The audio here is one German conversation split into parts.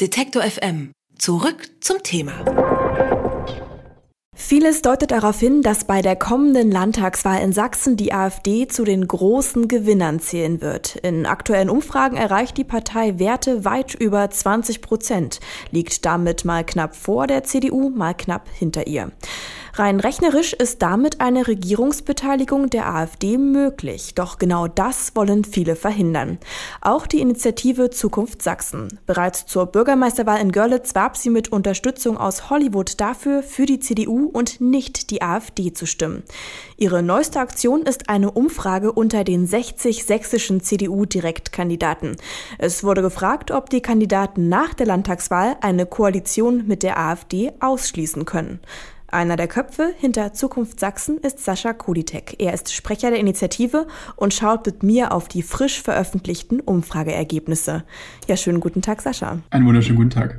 Detektor FM. Zurück zum Thema. Vieles deutet darauf hin, dass bei der kommenden Landtagswahl in Sachsen die AfD zu den großen Gewinnern zählen wird. In aktuellen Umfragen erreicht die Partei Werte weit über 20 Prozent, liegt damit mal knapp vor der CDU, mal knapp hinter ihr. Rein rechnerisch ist damit eine Regierungsbeteiligung der AfD möglich. Doch genau das wollen viele verhindern. Auch die Initiative Zukunft Sachsen. Bereits zur Bürgermeisterwahl in Görlitz warb sie mit Unterstützung aus Hollywood dafür, für die CDU und nicht die AfD zu stimmen. Ihre neueste Aktion ist eine Umfrage unter den 60 sächsischen CDU-Direktkandidaten. Es wurde gefragt, ob die Kandidaten nach der Landtagswahl eine Koalition mit der AfD ausschließen können. Einer der Köpfe hinter Zukunft Sachsen ist Sascha Koditek. Er ist Sprecher der Initiative und schaut mit mir auf die frisch veröffentlichten Umfrageergebnisse. Ja, schönen guten Tag, Sascha. Einen wunderschönen guten Tag.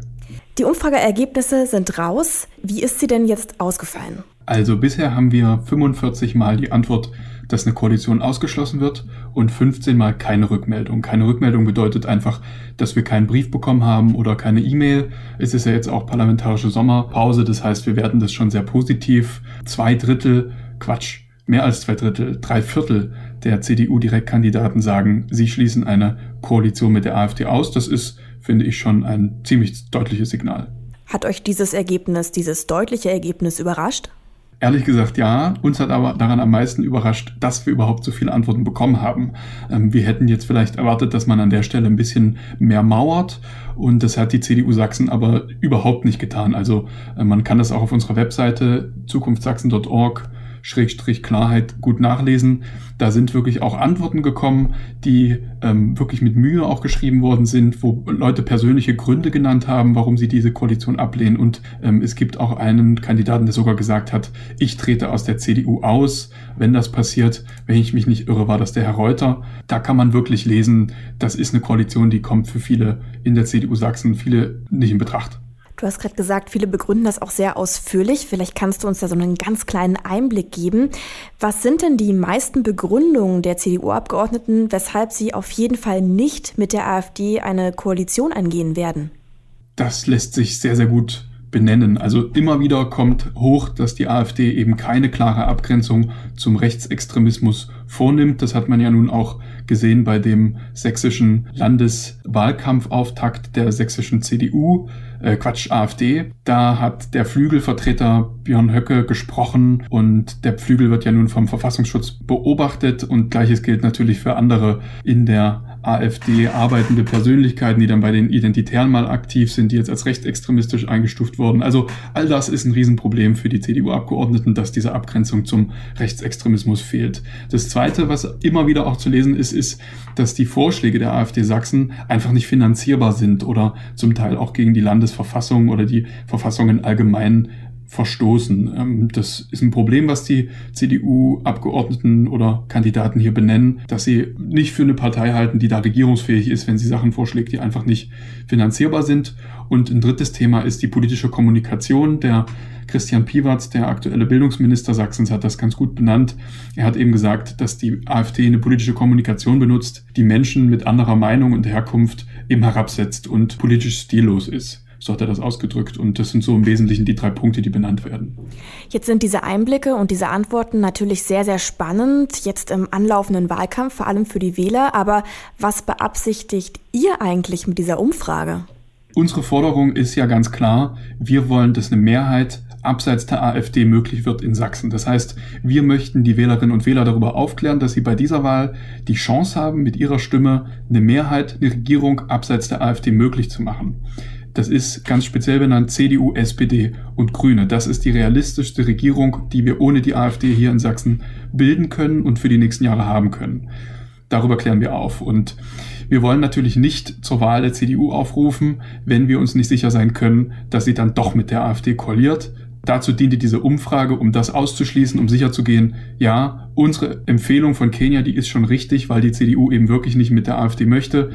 Die Umfrageergebnisse sind raus. Wie ist sie denn jetzt ausgefallen? Also bisher haben wir 45 Mal die Antwort dass eine Koalition ausgeschlossen wird und 15 Mal keine Rückmeldung. Keine Rückmeldung bedeutet einfach, dass wir keinen Brief bekommen haben oder keine E-Mail. Es ist ja jetzt auch parlamentarische Sommerpause, das heißt, wir werten das schon sehr positiv. Zwei Drittel, Quatsch, mehr als zwei Drittel, drei Viertel der CDU-Direktkandidaten sagen, sie schließen eine Koalition mit der AfD aus. Das ist, finde ich, schon ein ziemlich deutliches Signal. Hat euch dieses Ergebnis, dieses deutliche Ergebnis überrascht? Ehrlich gesagt ja. Uns hat aber daran am meisten überrascht, dass wir überhaupt so viele Antworten bekommen haben. Ähm, wir hätten jetzt vielleicht erwartet, dass man an der Stelle ein bisschen mehr mauert. Und das hat die CDU Sachsen aber überhaupt nicht getan. Also äh, man kann das auch auf unserer Webseite zukunftsachsen.org Schrägstrich Klarheit gut nachlesen. Da sind wirklich auch Antworten gekommen, die ähm, wirklich mit Mühe auch geschrieben worden sind, wo Leute persönliche Gründe genannt haben, warum sie diese Koalition ablehnen. Und ähm, es gibt auch einen Kandidaten, der sogar gesagt hat, ich trete aus der CDU aus, wenn das passiert. Wenn ich mich nicht irre, war das der Herr Reuter. Da kann man wirklich lesen, das ist eine Koalition, die kommt für viele in der CDU Sachsen, viele nicht in Betracht. Du hast gerade gesagt, viele begründen das auch sehr ausführlich. Vielleicht kannst du uns da so einen ganz kleinen Einblick geben. Was sind denn die meisten Begründungen der CDU-Abgeordneten, weshalb sie auf jeden Fall nicht mit der AfD eine Koalition eingehen werden? Das lässt sich sehr, sehr gut benennen. Also immer wieder kommt hoch, dass die AfD eben keine klare Abgrenzung zum Rechtsextremismus vornimmt. Das hat man ja nun auch gesehen bei dem sächsischen Landeswahlkampfauftakt der sächsischen CDU äh, Quatsch, AfD. Da hat der Flügelvertreter Björn Höcke gesprochen und der Flügel wird ja nun vom Verfassungsschutz beobachtet und gleiches gilt natürlich für andere in der AfD arbeitende Persönlichkeiten, die dann bei den Identitären mal aktiv sind, die jetzt als rechtsextremistisch eingestuft wurden. Also all das ist ein Riesenproblem für die CDU-Abgeordneten, dass diese Abgrenzung zum Rechtsextremismus fehlt. Das Zweite, was immer wieder auch zu lesen ist, ist, dass die Vorschläge der AfD Sachsen einfach nicht finanzierbar sind oder zum Teil auch gegen die Landesverfassung oder die Verfassungen allgemein verstoßen. Ähm, das ist ein Problem, was die CDU-Abgeordneten oder Kandidaten hier benennen, dass sie nicht für eine Partei halten, die da regierungsfähig ist, wenn sie Sachen vorschlägt, die einfach nicht finanzierbar sind. Und ein drittes Thema ist die politische Kommunikation. Der Christian Piwatz, der aktuelle Bildungsminister Sachsens, hat das ganz gut benannt. Er hat eben gesagt, dass die AfD eine politische Kommunikation benutzt, die Menschen mit anderer Meinung und Herkunft eben herabsetzt und politisch stillos ist. So hat er das ausgedrückt. Und das sind so im Wesentlichen die drei Punkte, die benannt werden. Jetzt sind diese Einblicke und diese Antworten natürlich sehr, sehr spannend, jetzt im anlaufenden Wahlkampf, vor allem für die Wähler. Aber was beabsichtigt ihr eigentlich mit dieser Umfrage? Unsere Forderung ist ja ganz klar, wir wollen, dass eine Mehrheit abseits der AfD möglich wird in Sachsen. Das heißt, wir möchten die Wählerinnen und Wähler darüber aufklären, dass sie bei dieser Wahl die Chance haben, mit ihrer Stimme eine Mehrheit, eine Regierung abseits der AfD möglich zu machen. Das ist ganz speziell benannt CDU, SPD und Grüne. Das ist die realistischste Regierung, die wir ohne die AfD hier in Sachsen bilden können und für die nächsten Jahre haben können. Darüber klären wir auf. Und wir wollen natürlich nicht zur Wahl der CDU aufrufen, wenn wir uns nicht sicher sein können, dass sie dann doch mit der AfD koaliert. Dazu diente diese Umfrage, um das auszuschließen, um sicherzugehen, ja, unsere Empfehlung von Kenia, die ist schon richtig, weil die CDU eben wirklich nicht mit der AfD möchte.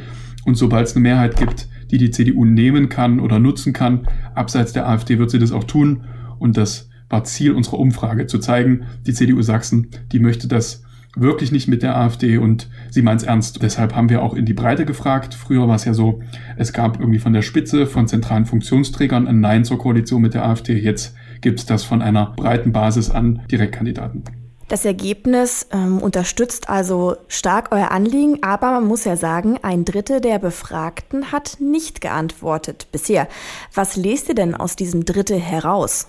Und sobald es eine Mehrheit gibt, die die CDU nehmen kann oder nutzen kann. Abseits der AfD wird sie das auch tun. Und das war Ziel unserer Umfrage, zu zeigen, die CDU Sachsen, die möchte das wirklich nicht mit der AfD und sie meint es ernst. Deshalb haben wir auch in die Breite gefragt. Früher war es ja so, es gab irgendwie von der Spitze, von zentralen Funktionsträgern ein Nein zur Koalition mit der AfD. Jetzt gibt es das von einer breiten Basis an Direktkandidaten. Das Ergebnis ähm, unterstützt also stark euer Anliegen, aber man muss ja sagen, ein Drittel der Befragten hat nicht geantwortet bisher. Was lest ihr denn aus diesem Drittel heraus?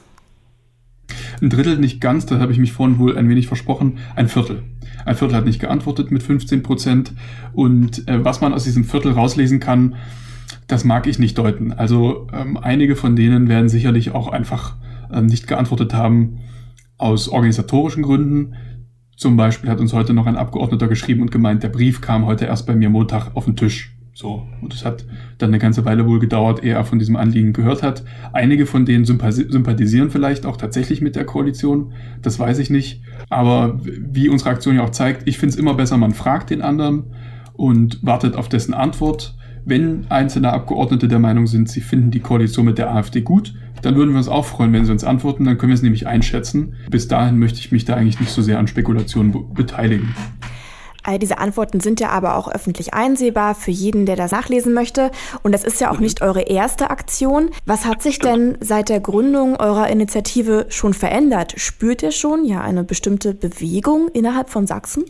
Ein Drittel nicht ganz, da habe ich mich vorhin wohl ein wenig versprochen, ein Viertel. Ein Viertel hat nicht geantwortet mit 15 Prozent. Und äh, was man aus diesem Viertel rauslesen kann, das mag ich nicht deuten. Also ähm, einige von denen werden sicherlich auch einfach ähm, nicht geantwortet haben, aus organisatorischen Gründen. Zum Beispiel hat uns heute noch ein Abgeordneter geschrieben und gemeint, der Brief kam heute erst bei mir Montag auf den Tisch. So, und es hat dann eine ganze Weile wohl gedauert, ehe er von diesem Anliegen gehört hat. Einige von denen sympathisieren vielleicht auch tatsächlich mit der Koalition, das weiß ich nicht. Aber wie unsere Aktion ja auch zeigt, ich finde es immer besser, man fragt den anderen und wartet auf dessen Antwort. Wenn einzelne Abgeordnete der Meinung sind, sie finden die Koalition mit der AfD gut, dann würden wir uns auch freuen, wenn Sie uns antworten. Dann können wir es nämlich einschätzen. Bis dahin möchte ich mich da eigentlich nicht so sehr an Spekulationen beteiligen. All diese Antworten sind ja aber auch öffentlich einsehbar für jeden, der das nachlesen möchte. Und das ist ja auch nicht eure erste Aktion. Was hat sich denn seit der Gründung eurer Initiative schon verändert? Spürt ihr schon ja eine bestimmte Bewegung innerhalb von Sachsen?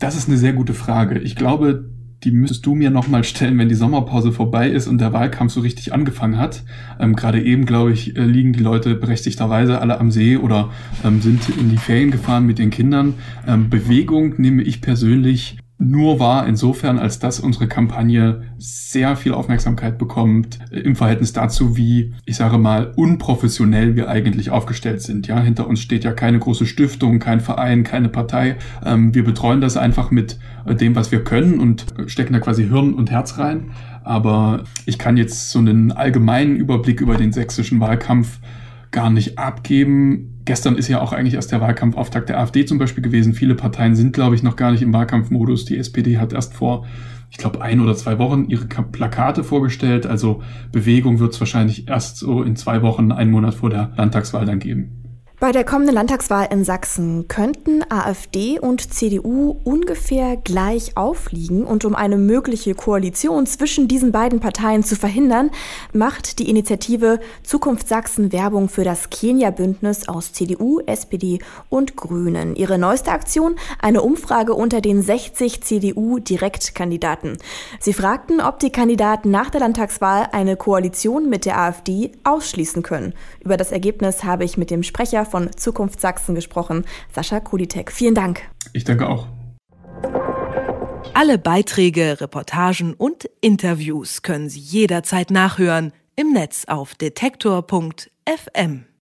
Das ist eine sehr gute Frage. Ich glaube, die müsstest du mir nochmal stellen, wenn die Sommerpause vorbei ist und der Wahlkampf so richtig angefangen hat. Ähm, Gerade eben, glaube ich, äh, liegen die Leute berechtigterweise alle am See oder ähm, sind in die Ferien gefahren mit den Kindern. Ähm, Bewegung nehme ich persönlich nur wahr insofern, als dass unsere Kampagne sehr viel Aufmerksamkeit bekommt äh, im Verhältnis dazu, wie, ich sage mal, unprofessionell wir eigentlich aufgestellt sind. Ja, hinter uns steht ja keine große Stiftung, kein Verein, keine Partei. Ähm, wir betreuen das einfach mit äh, dem, was wir können und stecken da quasi Hirn und Herz rein. Aber ich kann jetzt so einen allgemeinen Überblick über den sächsischen Wahlkampf gar nicht abgeben Gestern ist ja auch eigentlich erst der Wahlkampfauftakt der AfD zum Beispiel gewesen. Viele Parteien sind, glaube ich, noch gar nicht im Wahlkampfmodus. Die SPD hat erst vor, ich glaube, ein oder zwei Wochen ihre Plakate vorgestellt. Also Bewegung wird es wahrscheinlich erst so in zwei Wochen, einen Monat vor der Landtagswahl dann geben. Bei der kommenden Landtagswahl in Sachsen könnten AfD und CDU ungefähr gleich aufliegen und um eine mögliche Koalition zwischen diesen beiden Parteien zu verhindern, macht die Initiative Zukunft Sachsen Werbung für das Kenia-Bündnis aus CDU, SPD und Grünen. Ihre neueste Aktion, eine Umfrage unter den 60 CDU-Direktkandidaten. Sie fragten, ob die Kandidaten nach der Landtagswahl eine Koalition mit der AfD ausschließen können. Über das Ergebnis habe ich mit dem Sprecher von Zukunft Sachsen gesprochen, Sascha Kulitek. Vielen Dank. Ich danke auch. Alle Beiträge, Reportagen und Interviews können Sie jederzeit nachhören im Netz auf detektor.fm.